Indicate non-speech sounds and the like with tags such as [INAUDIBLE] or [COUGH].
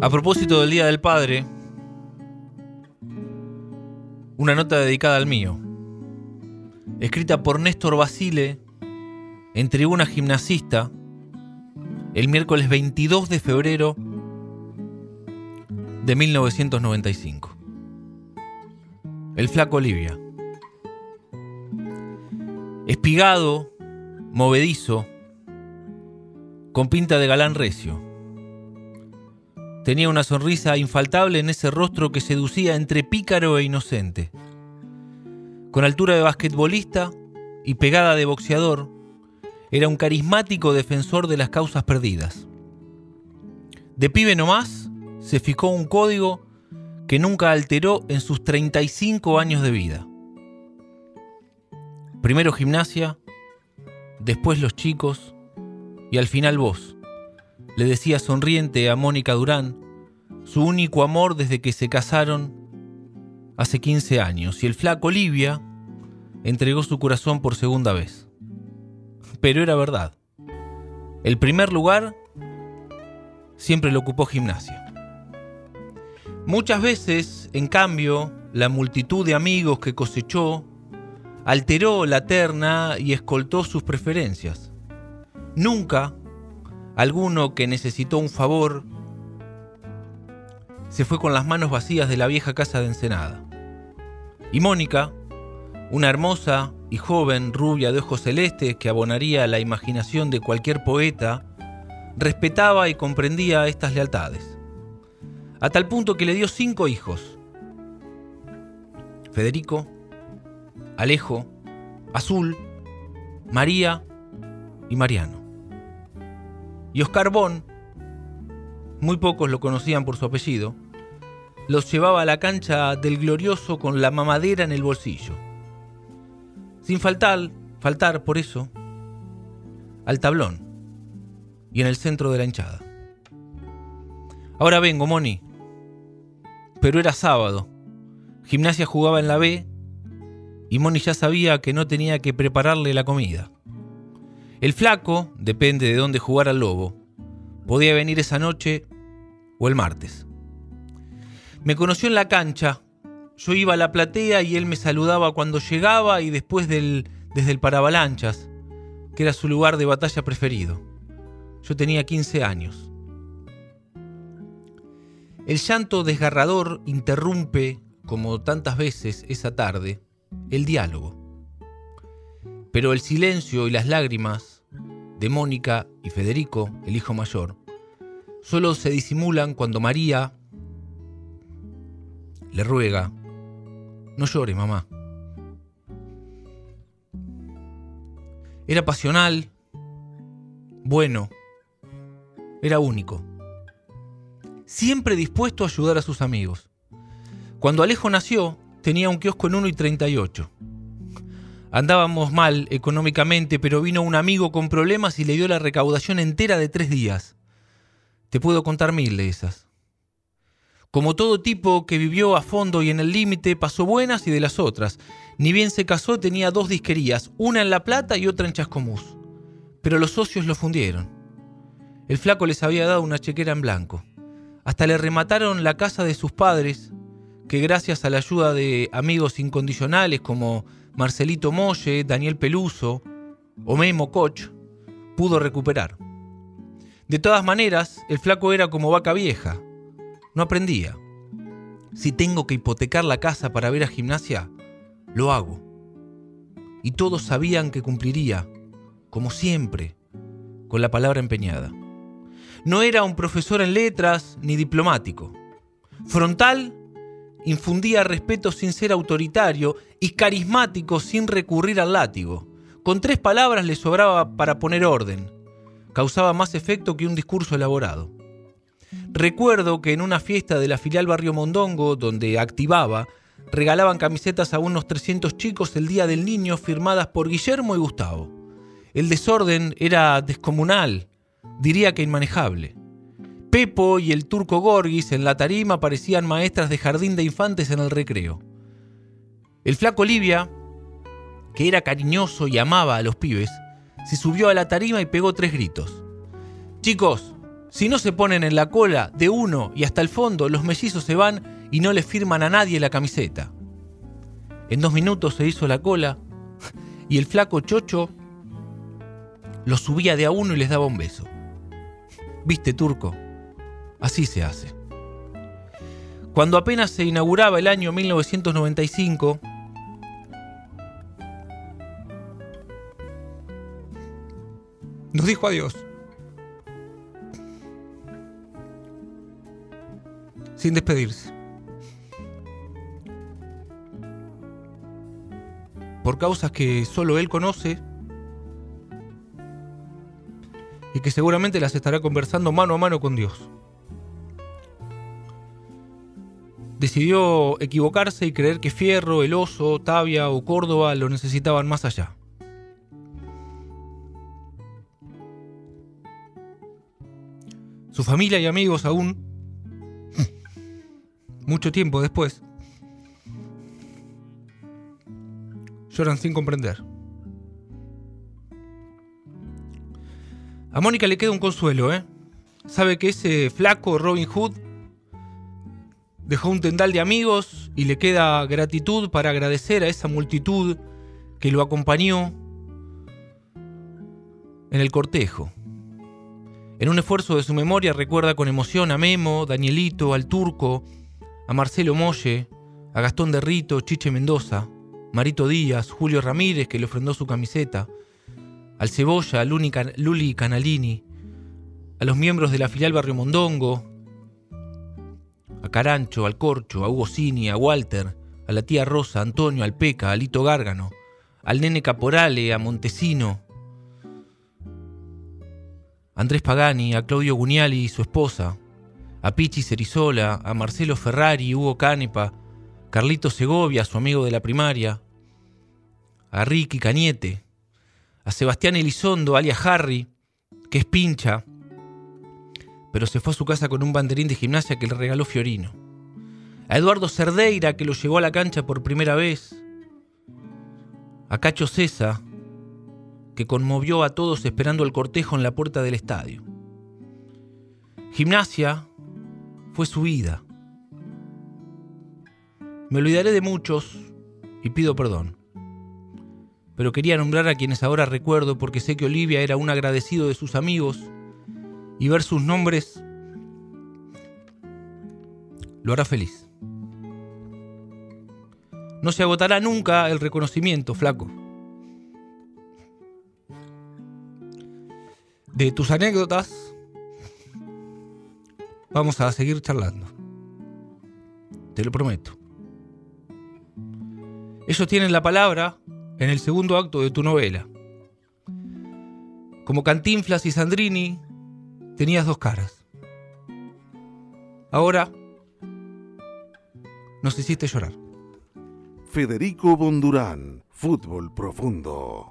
A propósito del Día del Padre, una nota dedicada al mío, escrita por Néstor Basile en Tribuna Gimnasista el miércoles 22 de febrero de 1995. El flaco Olivia. Espigado, movedizo, con pinta de galán recio. Tenía una sonrisa infaltable en ese rostro que seducía entre pícaro e inocente. Con altura de basquetbolista y pegada de boxeador, era un carismático defensor de las causas perdidas. De pibe nomás, se fijó un código que nunca alteró en sus 35 años de vida. Primero gimnasia, después los chicos y al final vos, le decía sonriente a Mónica Durán, su único amor desde que se casaron hace 15 años, y el flaco Olivia entregó su corazón por segunda vez pero era verdad. El primer lugar siempre lo ocupó gimnasia. Muchas veces, en cambio, la multitud de amigos que cosechó alteró la terna y escoltó sus preferencias. Nunca alguno que necesitó un favor se fue con las manos vacías de la vieja casa de Ensenada. Y Mónica, una hermosa y joven, rubia de ojos celestes que abonaría la imaginación de cualquier poeta, respetaba y comprendía estas lealtades, a tal punto que le dio cinco hijos. Federico, Alejo, Azul, María y Mariano. Y Oscar Bon, muy pocos lo conocían por su apellido, los llevaba a la cancha del glorioso con la mamadera en el bolsillo sin faltar, faltar por eso, al tablón y en el centro de la hinchada. Ahora vengo, Moni. Pero era sábado. Gimnasia jugaba en la B y Moni ya sabía que no tenía que prepararle la comida. El flaco, depende de dónde jugara el lobo, podía venir esa noche o el martes. Me conoció en la cancha yo iba a la platea y él me saludaba cuando llegaba y después del, desde el paravalanchas, que era su lugar de batalla preferido. Yo tenía 15 años. El llanto desgarrador interrumpe, como tantas veces esa tarde, el diálogo. Pero el silencio y las lágrimas de Mónica y Federico, el hijo mayor, solo se disimulan cuando María le ruega no llores, mamá. Era pasional, bueno, era único. Siempre dispuesto a ayudar a sus amigos. Cuando Alejo nació, tenía un kiosco en 1 y 38. Andábamos mal económicamente, pero vino un amigo con problemas y le dio la recaudación entera de tres días. Te puedo contar mil de esas. Como todo tipo que vivió a fondo y en el límite, pasó buenas y de las otras. Ni bien se casó, tenía dos disquerías, una en La Plata y otra en Chascomús. Pero los socios lo fundieron. El flaco les había dado una chequera en blanco. Hasta le remataron la casa de sus padres, que gracias a la ayuda de amigos incondicionales como Marcelito Molle, Daniel Peluso o Memo Koch, pudo recuperar. De todas maneras, el flaco era como vaca vieja, no aprendía. Si tengo que hipotecar la casa para ver a gimnasia, lo hago. Y todos sabían que cumpliría, como siempre, con la palabra empeñada. No era un profesor en letras ni diplomático. Frontal, infundía respeto sin ser autoritario y carismático sin recurrir al látigo. Con tres palabras le sobraba para poner orden. Causaba más efecto que un discurso elaborado. Recuerdo que en una fiesta de la filial Barrio Mondongo, donde activaba, regalaban camisetas a unos 300 chicos el Día del Niño firmadas por Guillermo y Gustavo. El desorden era descomunal, diría que inmanejable. Pepo y el turco Gorgis en la tarima parecían maestras de jardín de infantes en el recreo. El flaco Olivia que era cariñoso y amaba a los pibes, se subió a la tarima y pegó tres gritos. Chicos, si no se ponen en la cola de uno y hasta el fondo, los mellizos se van y no le firman a nadie la camiseta. En dos minutos se hizo la cola y el flaco chocho los subía de a uno y les daba un beso. Viste, turco, así se hace. Cuando apenas se inauguraba el año 1995, nos dijo adiós. Sin despedirse. Por causas que solo él conoce y que seguramente las estará conversando mano a mano con Dios. Decidió equivocarse y creer que Fierro, El Oso, Tavia o Córdoba lo necesitaban más allá. Su familia y amigos aún, [LAUGHS] mucho tiempo después, lloran sin comprender. A Mónica le queda un consuelo, ¿eh? Sabe que ese flaco Robin Hood dejó un tendal de amigos y le queda gratitud para agradecer a esa multitud que lo acompañó en el cortejo. En un esfuerzo de su memoria recuerda con emoción a Memo, Danielito, al Turco, a Marcelo Molle, a Gastón de Rito, Chiche Mendoza, Marito Díaz, Julio Ramírez que le ofrendó su camiseta, al Cebolla, a Luli Canalini, a los miembros de la filial Barrio Mondongo, a Carancho, al Corcho, a Hugo Cini, a Walter, a la tía Rosa, a Antonio, al Peca, a Lito Gárgano, al nene Caporale, a Montesino, a Andrés Pagani, a Claudio Guniali y su esposa, a Pichi Cerizola, a Marcelo Ferrari, Hugo Canepa, Carlito Segovia, su amigo de la primaria, a Ricky Cañete, a Sebastián Elizondo, alias Harry, que es pincha, pero se fue a su casa con un banderín de gimnasia que le regaló Fiorino. A Eduardo Cerdeira, que lo llevó a la cancha por primera vez. A Cacho Cesa, que conmovió a todos esperando el cortejo en la puerta del estadio. Gimnasia fue su vida. Me olvidaré de muchos y pido perdón pero quería nombrar a quienes ahora recuerdo porque sé que Olivia era un agradecido de sus amigos y ver sus nombres lo hará feliz. No se agotará nunca el reconocimiento, flaco. De tus anécdotas vamos a seguir charlando. Te lo prometo. Ellos tienen la palabra en el segundo acto de tu novela. Como Cantinflas y Sandrini, tenías dos caras. Ahora nos hiciste llorar. Federico Bondurán, Fútbol Profundo.